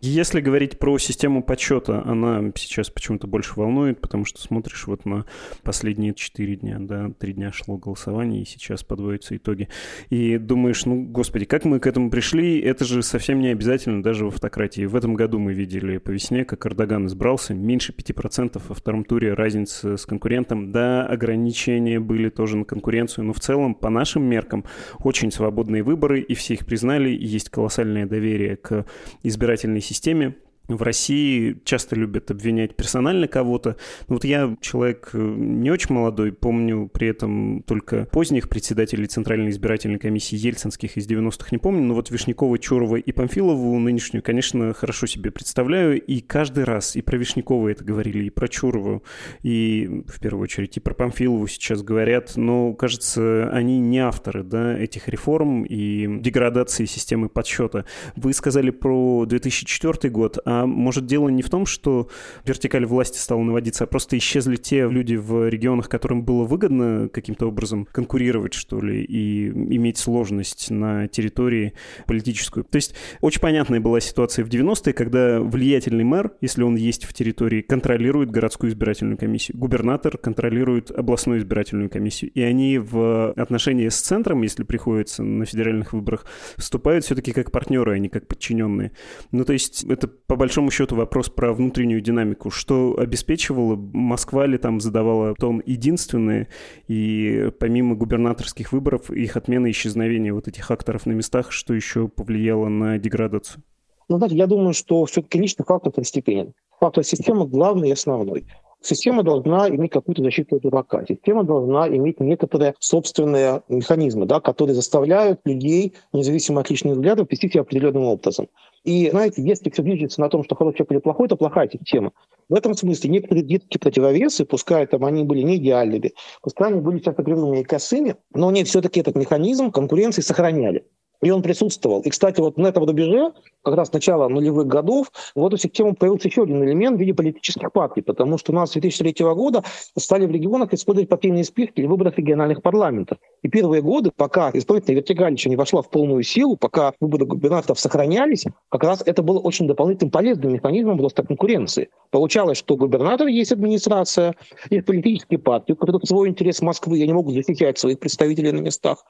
Если говорить про систему подсчета, она сейчас почему-то больше волнует, потому что смотришь вот на последние четыре дня, да, три дня шло голосование, и сейчас подводятся итоги. И думаешь, ну, господи, как мы к этому пришли? Это же совсем не обязательно даже в автократии. В этом году мы видели по весне, как Эрдоган избрался, меньше 5% во втором туре разница с конкурентом. Да, ограничения были тоже на конкуренцию, но в целом, по нашим меркам, очень свободные выборы, и все их признали, и есть колоссальное доверие к избирательной системе системе в России часто любят обвинять персонально кого-то. Ну, вот я человек э, не очень молодой, помню при этом только поздних председателей Центральной избирательной комиссии ельцинских из 90-х не помню, но вот Вишнякова, Чурова и Памфилову нынешнюю, конечно, хорошо себе представляю, и каждый раз и про Вишнякова это говорили, и про Чурову, и в первую очередь и про Памфилову сейчас говорят, но, кажется, они не авторы да, этих реформ и деградации системы подсчета. Вы сказали про 2004 год, а А может дело не в том, что вертикаль власти стала наводиться, а просто исчезли те люди в регионах, которым было выгодно каким-то образом конкурировать, что ли, и иметь сложность на территории политическую. То есть очень понятная была ситуация в 90-е, когда влиятельный мэр, если он есть в территории, контролирует городскую избирательную комиссию. Губернатор контролирует областную избирательную комиссию. И они в отношении с центром, если приходится на федеральных выборах, вступают все-таки как партнеры, а не как подчиненные. Ну, то есть это по большому счету вопрос про внутреннюю динамику. Что обеспечивало? Москва ли там задавала тон единственное? И помимо губернаторских выборов, их отмена и исчезновение вот этих акторов на местах, что еще повлияло на деградацию? Ну, знаете, я думаю, что все-таки личный фактор второстепенен. Фактор системы главный и основной. Система должна иметь какую-то защиту от дурака. Система должна иметь некоторые собственные механизмы, да, которые заставляют людей, независимо от личных взглядов, вести себя определенным образом. И, знаете, если все движется на том, что хороший человек или плохой, это плохая система. В этом смысле некоторые детские противовесы, пускай там они были не идеальными, пускай они были часто кривыми и косыми, но они все-таки этот механизм конкуренции сохраняли. И он присутствовал. И, кстати, вот на этом рубеже, как раз начала нулевых годов, в эту систему появился еще один элемент в виде политических партий, потому что у нас с 2003 года стали в регионах использовать партийные списки для выборов региональных парламентов. И первые годы, пока исполнительная вертикаль еще не вошла в полную силу, пока выборы губернаторов сохранялись, как раз это было очень дополнительным полезным механизмом просто конкуренции. Получалось, что губернатор есть администрация, есть политические партии, у которых свой интерес Москвы, они могут защищать своих представителей на местах.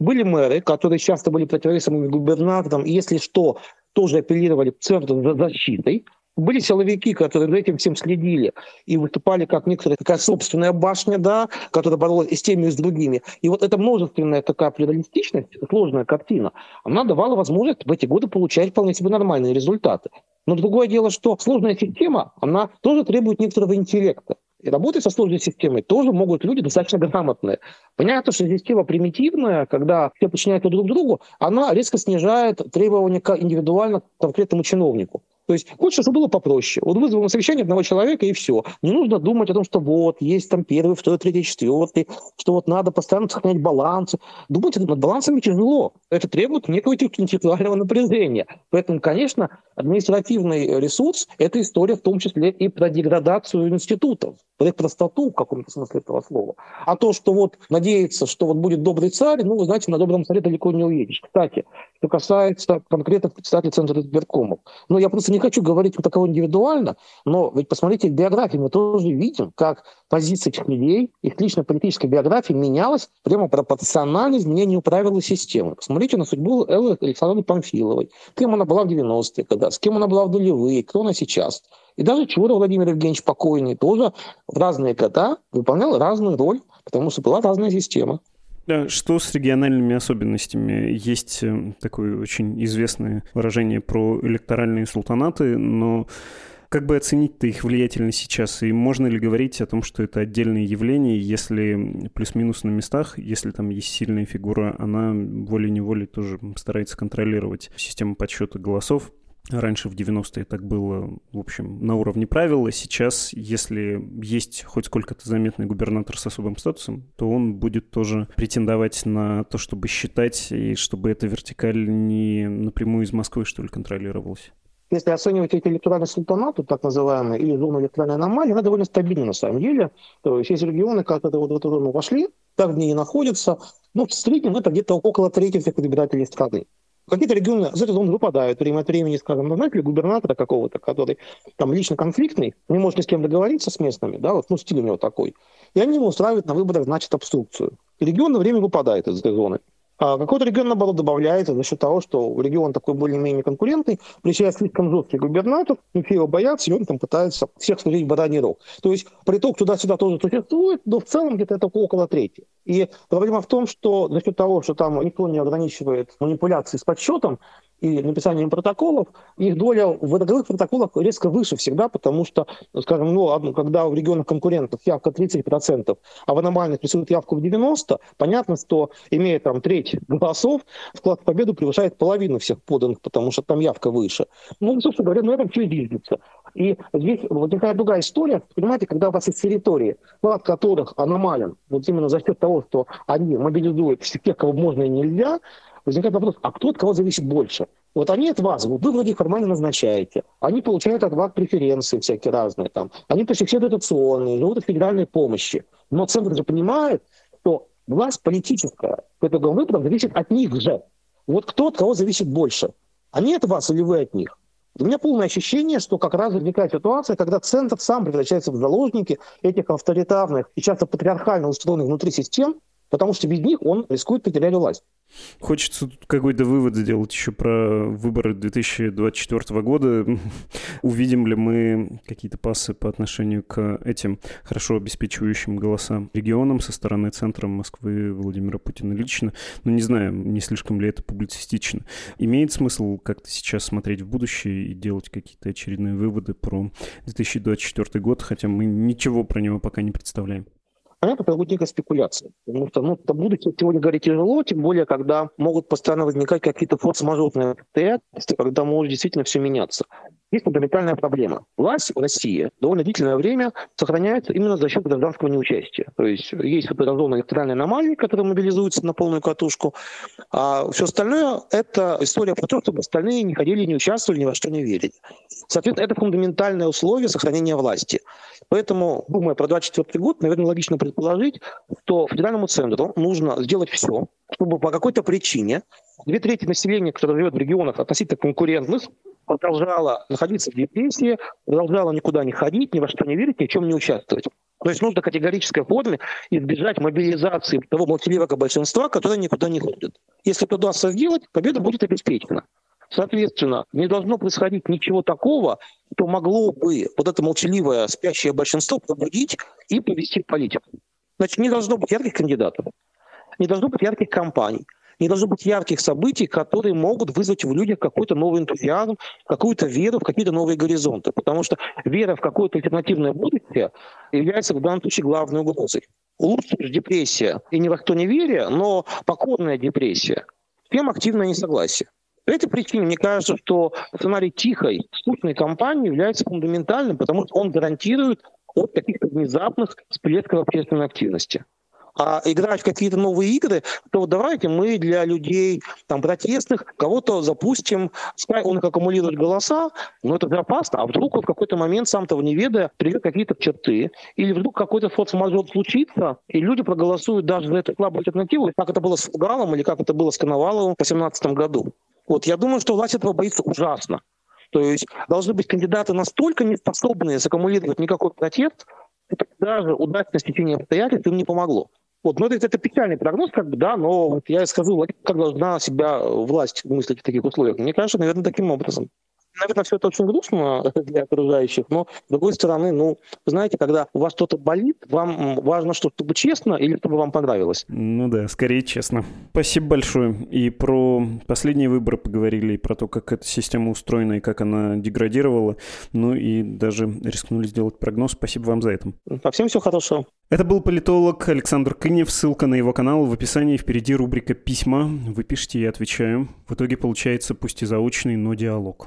Были мэры, которые часто были противовесом губернаторам, и если что, тоже апеллировали к центру за защитой. Были силовики, которые за этим всем следили и выступали как некоторая такая собственная башня, да, которая боролась и с теми, и с другими. И вот эта множественная такая плюралистичность, сложная картина, она давала возможность в эти годы получать вполне себе нормальные результаты. Но другое дело, что сложная система, она тоже требует некоторого интеллекта. И работать со сложной системой тоже могут люди достаточно грамотные. Понятно, что система примитивная, когда все подчиняются друг другу, она резко снижает требования к индивидуально конкретному чиновнику. То есть хочется, чтобы было попроще. Вот вызвал на совещание одного человека, и все. Не нужно думать о том, что вот, есть там первый, второй, третий, четвертый, что вот надо постоянно сохранять баланс. Думать над балансами тяжело. Это требует некого интеллектуального напряжения. Поэтому, конечно, административный ресурс – это история в том числе и про деградацию институтов, про их простоту в каком-то смысле этого слова. А то, что вот надеяться, что вот будет добрый царь, ну, вы знаете, на добром царе далеко не уедешь. Кстати, что касается конкретных председателей Центра избиркомов. Ну, я просто не хочу говорить про такого индивидуально, но ведь посмотрите биографии, мы тоже видим, как позиция этих людей, их личная политическая биография менялась прямо пропорционально изменению правил системы. Посмотрите на судьбу Эллы Александровны Памфиловой. Кем она была в 90-е годы, с кем она была в нулевые, кто она сейчас. И даже Чура Владимир Евгеньевич покойный тоже в разные года выполнял разную роль, потому что была разная система. Что с региональными особенностями? Есть э, такое очень известное выражение про электоральные султанаты, но как бы оценить-то их влиятельность сейчас? И можно ли говорить о том, что это отдельное явление, если плюс-минус на местах, если там есть сильная фигура, она волей-неволей тоже старается контролировать систему подсчета голосов? Раньше в 90-е так было, в общем, на уровне правила. Сейчас, если есть хоть сколько-то заметный губернатор с особым статусом, то он будет тоже претендовать на то, чтобы считать, и чтобы эта вертикаль не напрямую из Москвы, что ли, контролировалась. Если оценивать эти электоральные султанаты, так называемые, или зону электоральной аномалии, она довольно стабильна на самом деле. То есть есть регионы, которые вот в эту зону вошли, так в ней и находятся. Но в среднем это где-то около трети всех избирателей страны. Какие-то регионы из этой зоны выпадают время от времени, скажем, назначили губернатора какого-то, который там лично конфликтный, не может ни с кем договориться с местными, да, вот, ну, стиль у него такой. И они ему устраивают на выборах, значит, обструкцию. И регион время выпадает из этой зоны. А какой-то регион, наоборот, добавляется за счет того, что регион такой более-менее конкурентный, приезжает слишком жесткий губернатор, и все его боятся, и он там пытается всех служить бараний рог. То есть приток туда-сюда тоже существует, но в целом где-то это около трети. И проблема в том, что за счет того, что там никто не ограничивает манипуляции с подсчетом, и написанием протоколов, их доля в родовых протоколах резко выше всегда, потому что, скажем, ну, когда в регионах конкурентов явка 30%, а в аномальных рисуют явку в 90%, понятно, что, имея там треть голосов, вклад в победу превышает половину всех поданных, потому что там явка выше. Ну, собственно говоря, на этом все и движется. И здесь возникает другая история, понимаете, когда у вас есть территории, вклад которых аномален, вот именно за счет того, что они мобилизуют всех, кого можно и нельзя, возникает вопрос, а кто от кого зависит больше? Вот они от вас, вы вроде формально назначаете, они получают от вас преференции всякие разные, там, они почти все дотационные, живут от федеральной помощи. Но центр же понимает, что власть политическая по итогам выборов зависит от них же. Вот кто от кого зависит больше? Они от вас или вы от них? У меня полное ощущение, что как раз возникает ситуация, когда центр сам превращается в заложники этих авторитарных и часто патриархально устроенных внутри систем, потому что без них он рискует потерять власть. Хочется тут какой-то вывод сделать еще про выборы 2024 года. Увидим ли мы какие-то пассы по отношению к этим хорошо обеспечивающим голоса регионам со стороны центра Москвы Владимира Путина лично? Ну, не знаю, не слишком ли это публицистично. Имеет смысл как-то сейчас смотреть в будущее и делать какие-то очередные выводы про 2024 год, хотя мы ничего про него пока не представляем? Понятно, это будет некая спекуляция. Потому что ну, будущее сегодня говорить тяжело, тем более, когда могут постоянно возникать какие-то форс-мажорные обстоятельства, когда может действительно все меняться. Есть фундаментальная проблема. Власть в России довольно длительное время сохраняется именно за счет гражданского неучастия. То есть есть вот эта зона электоральной аномалии, которая мобилизуется на полную катушку, а все остальное — это история про то, чтобы остальные не ходили, не участвовали, ни во что не верили. Соответственно, это фундаментальное условие сохранения власти. Поэтому, думая про 2024 год, наверное, логично предположить, что федеральному центру нужно сделать все, чтобы по какой-то причине две трети населения, которое живет в регионах относительно конкурентных, продолжала находиться в депрессии, продолжала никуда не ходить, ни во что не верить, ни в чем не участвовать. То есть нужно категорической форме избежать мобилизации того молчаливого большинства, которое никуда не ходит. Если это удастся сделать, победа будет обеспечена. Соответственно, не должно происходить ничего такого, что могло бы вот это молчаливое спящее большинство пробудить и повести в политику. Значит, не должно быть ярких кандидатов, не должно быть ярких кампаний, не должно быть ярких событий, которые могут вызвать в людях какой-то новый энтузиазм, какую-то веру в какие-то новые горизонты. Потому что вера в какое-то альтернативное будущее является в данном случае главной угрозой. Лучше депрессия и ни во что не веря, но покорная депрессия, чем активное несогласие. По этой причине мне кажется, что сценарий тихой, скучной кампании является фундаментальным, потому что он гарантирует от каких-то внезапных всплесков общественной активности а играть в какие-то новые игры, то давайте мы для людей там протестных кого-то запустим, он их аккумулирует голоса, но это же опасно, а вдруг в какой-то момент, сам того не ведая, придет какие-то черты, или вдруг какой-то форс-мажор случится, и люди проголосуют даже за эту слабую альтернативу, как это было с Фугалом или как это было с Коноваловым в 2018 году. Вот, я думаю, что власть этого боится ужасно. То есть должны быть кандидаты настолько неспособные саккумулировать никакой протест, что даже удачное стечение обстоятельств им не помогло. Вот, ну, это, это печальный прогноз, как бы, да, но вот я скажу, как должна себя власть мыслить в таких условиях. Мне кажется, наверное, таким образом наверное, все это очень грустно для окружающих, но, с другой стороны, ну, знаете, когда у вас что-то болит, вам важно, чтобы честно или чтобы вам понравилось. Ну да, скорее честно. Спасибо большое. И про последние выборы поговорили, и про то, как эта система устроена и как она деградировала. Ну и даже рискнули сделать прогноз. Спасибо вам за это. По всем все хорошо. Это был политолог Александр Кынев. Ссылка на его канал в описании. Впереди рубрика «Письма». Вы пишите, я отвечаю. В итоге получается пусть и заочный, но диалог.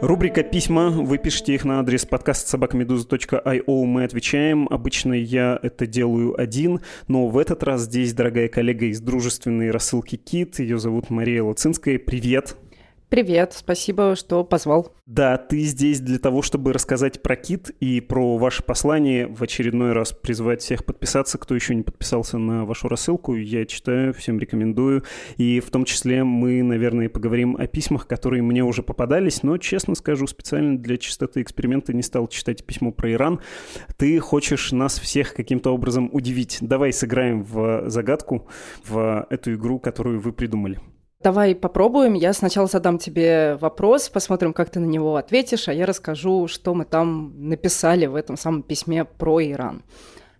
Рубрика «Письма». Вы пишите их на адрес подкаст собакамедуза.io. Мы отвечаем. Обычно я это делаю один, но в этот раз здесь дорогая коллега из дружественной рассылки «Кит». Ее зовут Мария Лацинская. Привет! Привет, спасибо, что позвал. Да, ты здесь для того, чтобы рассказать про Кит и про ваше послание, в очередной раз призвать всех подписаться, кто еще не подписался на вашу рассылку. Я читаю, всем рекомендую. И в том числе мы, наверное, поговорим о письмах, которые мне уже попадались, но, честно скажу, специально для чистоты эксперимента не стал читать письмо про Иран. Ты хочешь нас всех каким-то образом удивить. Давай сыграем в загадку, в эту игру, которую вы придумали. Давай попробуем. Я сначала задам тебе вопрос, посмотрим, как ты на него ответишь, а я расскажу, что мы там написали в этом самом письме про Иран.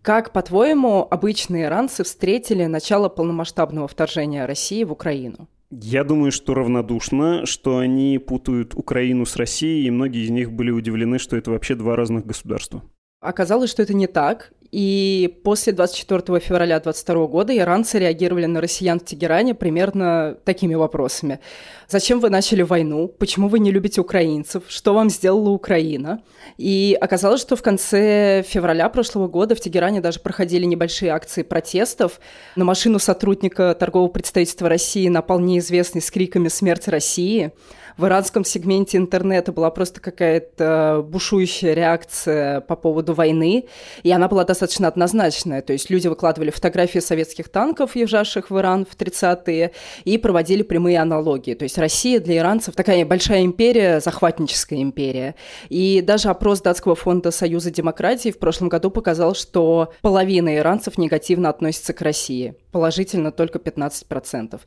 Как, по-твоему, обычные иранцы встретили начало полномасштабного вторжения России в Украину? Я думаю, что равнодушно, что они путают Украину с Россией, и многие из них были удивлены, что это вообще два разных государства. Оказалось, что это не так, И после 24 февраля 2022 года иранцы реагировали на россиян в Тегеране примерно такими вопросами. Зачем вы начали войну? Почему вы не любите украинцев? Что вам сделала Украина? И оказалось, что в конце февраля прошлого года в Тегеране даже проходили небольшие акции протестов. На машину сотрудника торгового представительства России напал неизвестный с криками «Смерть России!» В иранском сегменте интернета была просто какая-то бушующая реакция по поводу войны, и она была достаточно однозначная. То есть люди выкладывали фотографии советских танков, езжавших в Иран в 30-е, и проводили прямые аналогии. То есть Россия для иранцев такая большая империя, захватническая империя. И даже опрос датского фонда Союза демократии в прошлом году показал, что половина иранцев негативно относится к России положительно только 15%.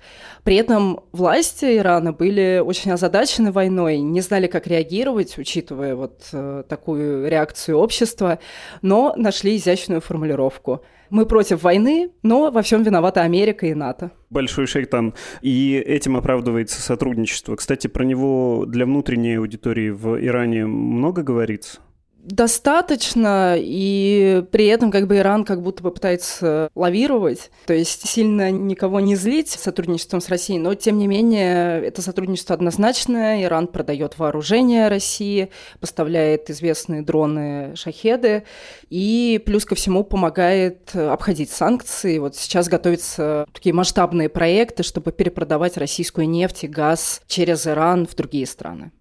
При этом власти Ирана были очень озадачены войной, не знали, как реагировать, учитывая вот э, такую реакцию общества, но нашли изящную формулировку. Мы против войны, но во всем виновата Америка и НАТО. Большой шайтан. И этим оправдывается сотрудничество. Кстати, про него для внутренней аудитории в Иране много говорится? Достаточно, и при этом как бы Иран как будто бы пытается лавировать, то есть сильно никого не злить сотрудничеством с Россией, но тем не менее это сотрудничество однозначное. Иран продает вооружение России, поставляет известные дроны «Шахеды», и плюс ко всему помогает обходить санкции. Вот сейчас готовятся такие масштабные проекты, чтобы перепродавать российскую нефть и газ через Иран в другие страны.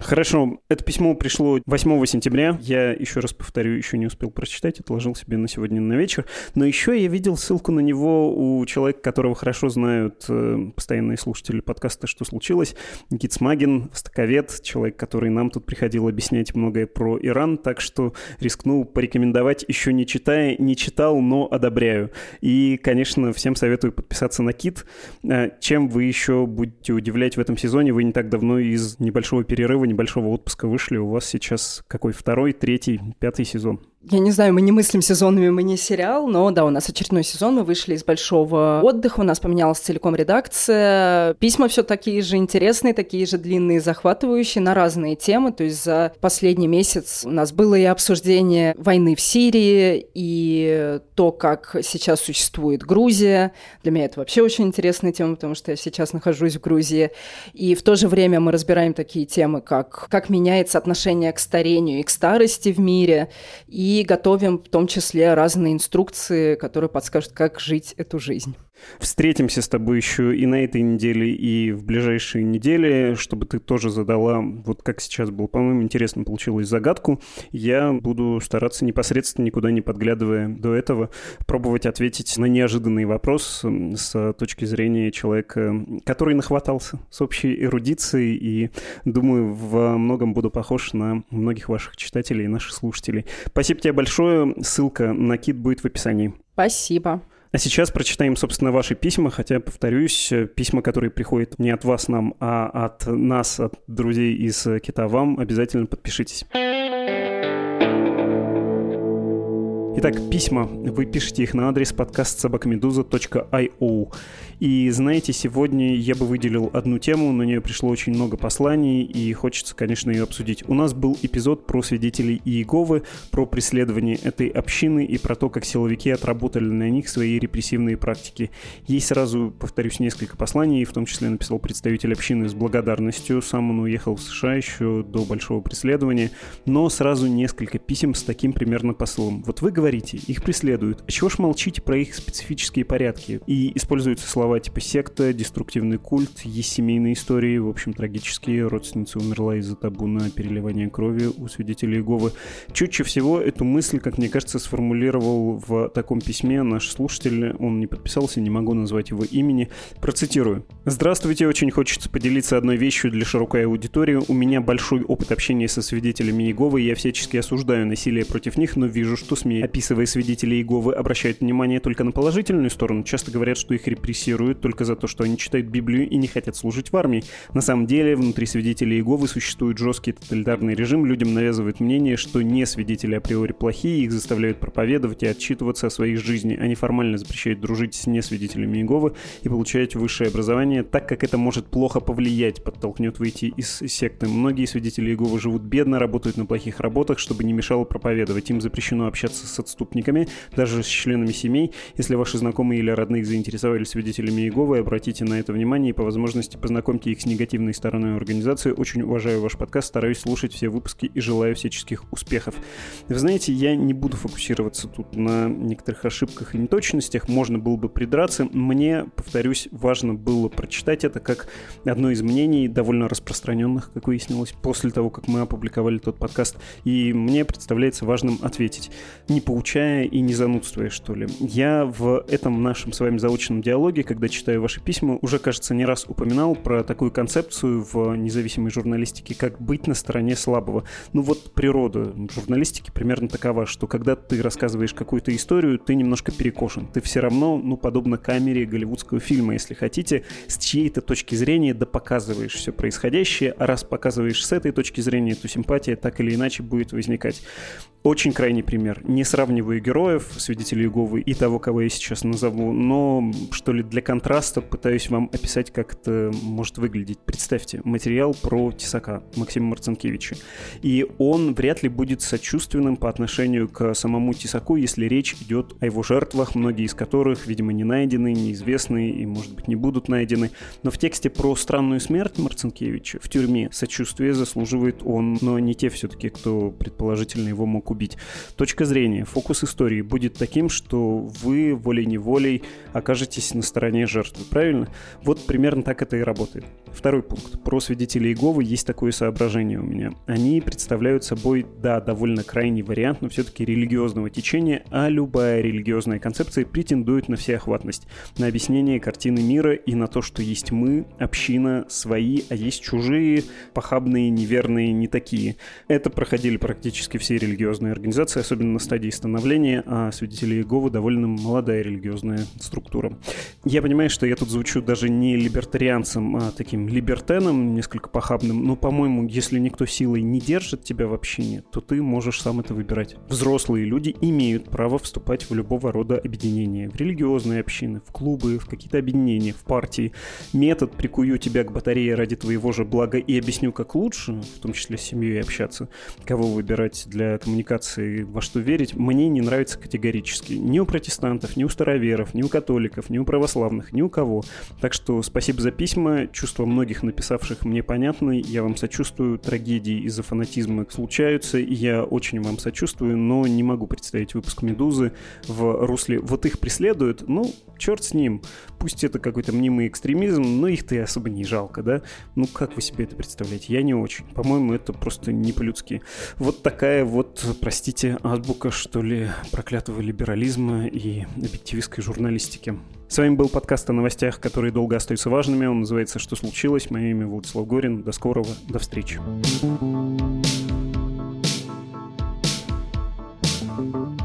Хорошо, это письмо пришло 8 сентября. Я еще раз повторю, еще не успел прочитать, отложил себе на сегодня на вечер. Но еще я видел ссылку на него у человека, которого хорошо знают э, постоянные слушатели подкаста «Что случилось?». Никит Смагин, востоковед, человек, который нам тут приходил объяснять многое про Иран, так что рискнул порекомендовать, еще не читая, не читал, но одобряю. И, конечно, всем советую подписаться на Кит. Э, чем вы еще будете удивлять в этом сезоне? Вы не так давно из небольшого перерыва перерыва, небольшого отпуска вышли. У вас сейчас какой второй, третий, пятый сезон? Я не знаю, мы не мыслим сезонами, мы не сериал, но да, у нас очередной сезон, мы вышли из большого отдыха, у нас поменялась целиком редакция. Письма все такие же интересные, такие же длинные, захватывающие на разные темы. То есть за последний месяц у нас было и обсуждение войны в Сирии, и то, как сейчас существует Грузия. Для меня это вообще очень интересная тема, потому что я сейчас нахожусь в Грузии. И в то же время мы разбираем такие темы, как как меняется отношение к старению и к старости в мире, и и готовим в том числе разные инструкции, которые подскажут, как жить эту жизнь. Встретимся с тобой еще и на этой неделе, и в ближайшие недели, чтобы ты тоже задала, вот как сейчас было, по-моему, интересно получилось загадку. Я буду стараться непосредственно, никуда не подглядывая до этого, пробовать ответить на неожиданный вопрос с точки зрения человека, который нахватался с общей эрудицией, и, думаю, во многом буду похож на многих ваших читателей и наших слушателей. Спасибо тебе большое. Ссылка на кит будет в описании. Спасибо. А сейчас прочитаем, собственно, ваши письма, хотя, повторюсь, письма, которые приходят не от вас нам, а от нас, от друзей из Кита вам, обязательно подпишитесь. Итак, письма. Вы пишете их на адрес подкаст собакамедуза.io. И знаете, сегодня я бы выделил одну тему, на нее пришло очень много посланий, и хочется, конечно, ее обсудить. У нас был эпизод про свидетелей Иеговы, про преследование этой общины и про то, как силовики отработали на них свои репрессивные практики. Есть сразу, повторюсь, несколько посланий, в том числе написал представитель общины с благодарностью. Сам он уехал в США еще до большого преследования, но сразу несколько писем с таким примерно посылом. Вот вы говорите, их преследуют, а чего ж молчите про их специфические порядки? И используются слова типа секта, деструктивный культ, есть семейные истории, в общем, трагические. Родственница умерла из-за табу на переливание крови у свидетелей Иеговы. Чутче всего эту мысль, как мне кажется, сформулировал в таком письме наш слушатель. Он не подписался, не могу назвать его имени. Процитирую. «Здравствуйте, очень хочется поделиться одной вещью для широкой аудитории. У меня большой опыт общения со свидетелями Иеговы, я всячески осуждаю насилие против них, но вижу, что СМИ, описывая свидетелей Иеговы, обращают внимание только на положительную сторону. Часто говорят, что их репрессируют только за то, что они читают Библию и не хотят служить в армии. На самом деле, внутри свидетелей Иеговы существует жесткий тоталитарный режим, людям навязывают мнение, что не свидетели априори плохие, их заставляют проповедовать и отчитываться о своей жизни. Они формально запрещают дружить с несвидетелями Иеговы и получать высшее образование, так как это может плохо повлиять, подтолкнет выйти из секты. Многие свидетели Иеговы живут бедно, работают на плохих работах, чтобы не мешало проповедовать. Им запрещено общаться с отступниками, даже с членами семей. Если ваши знакомые или родные заинтересовались свидетелями Иеговы, обратите на это внимание и по возможности познакомьте их с негативной стороной организации. Очень уважаю ваш подкаст, стараюсь слушать все выпуски и желаю всяческих успехов. Вы знаете, я не буду фокусироваться тут на некоторых ошибках и неточностях, можно было бы придраться. Мне, повторюсь, важно было прочитать это как одно из мнений, довольно распространенных, как выяснилось, после того, как мы опубликовали тот подкаст. И мне представляется важным ответить, не поучая и не занудствуя, что ли. Я в этом нашем с вами заочном диалоге, когда читаю ваши письма, уже, кажется, не раз упоминал про такую концепцию в независимой журналистике, как быть на стороне слабого. Ну вот природа журналистики примерно такова, что когда ты рассказываешь какую-то историю, ты немножко перекошен. Ты все равно, ну, подобно камере голливудского фильма, если хотите, с чьей-то точки зрения да показываешь все происходящее, а раз показываешь с этой точки зрения, то симпатия так или иначе будет возникать. Очень крайний пример. Не сравниваю героев, свидетелей Иеговы и того, кого я сейчас назову, но, что ли, для контраста пытаюсь вам описать, как это может выглядеть. Представьте, материал про Тесака Максима Марцинкевича. И он вряд ли будет сочувственным по отношению к самому Тесаку, если речь идет о его жертвах, многие из которых, видимо, не найдены, неизвестны и, может быть, не будут найдены. Но в тексте про странную смерть Марцинкевича в тюрьме сочувствие заслуживает он, но не те все-таки, кто предположительно его мог убить. Точка зрения, фокус истории будет таким, что вы волей-неволей окажетесь на стороне жертвы, правильно? Вот примерно так это и работает. Второй пункт. Про свидетелей Иеговы есть такое соображение у меня. Они представляют собой, да, довольно крайний вариант, но все-таки религиозного течения, а любая религиозная концепция претендует на всеохватность, на объяснение картины мира и на то, что есть мы, община, свои, а есть чужие, похабные, неверные, не такие. Это проходили практически все религиозные религиозные организации, особенно на стадии становления, а свидетели Иеговы довольно молодая религиозная структура. Я понимаю, что я тут звучу даже не либертарианцем, а таким либертеном, несколько похабным, но, по-моему, если никто силой не держит тебя в общине, то ты можешь сам это выбирать. Взрослые люди имеют право вступать в любого рода объединения, в религиозные общины, в клубы, в какие-то объединения, в партии. Метод «прикую тебя к батарее ради твоего же блага и объясню, как лучше», в том числе с семьей общаться, кого выбирать для коммуникации коммуникации, во что верить, мне не нравится категорически. Ни у протестантов, ни у староверов, ни у католиков, ни у православных, ни у кого. Так что спасибо за письма. Чувства многих написавших мне понятны. Я вам сочувствую. Трагедии из-за фанатизма случаются. И я очень вам сочувствую, но не могу представить выпуск «Медузы» в русле «вот их преследуют». Ну, черт с ним. Пусть это какой-то мнимый экстремизм, но их-то и особо не жалко, да? Ну, как вы себе это представляете? Я не очень. По-моему, это просто не по-людски. Вот такая вот простите, азбука, что ли, проклятого либерализма и объективистской журналистики. С вами был подкаст о новостях, которые долго остаются важными. Он называется «Что случилось?». Мое имя Владислав Горин. До скорого. До встречи. thank you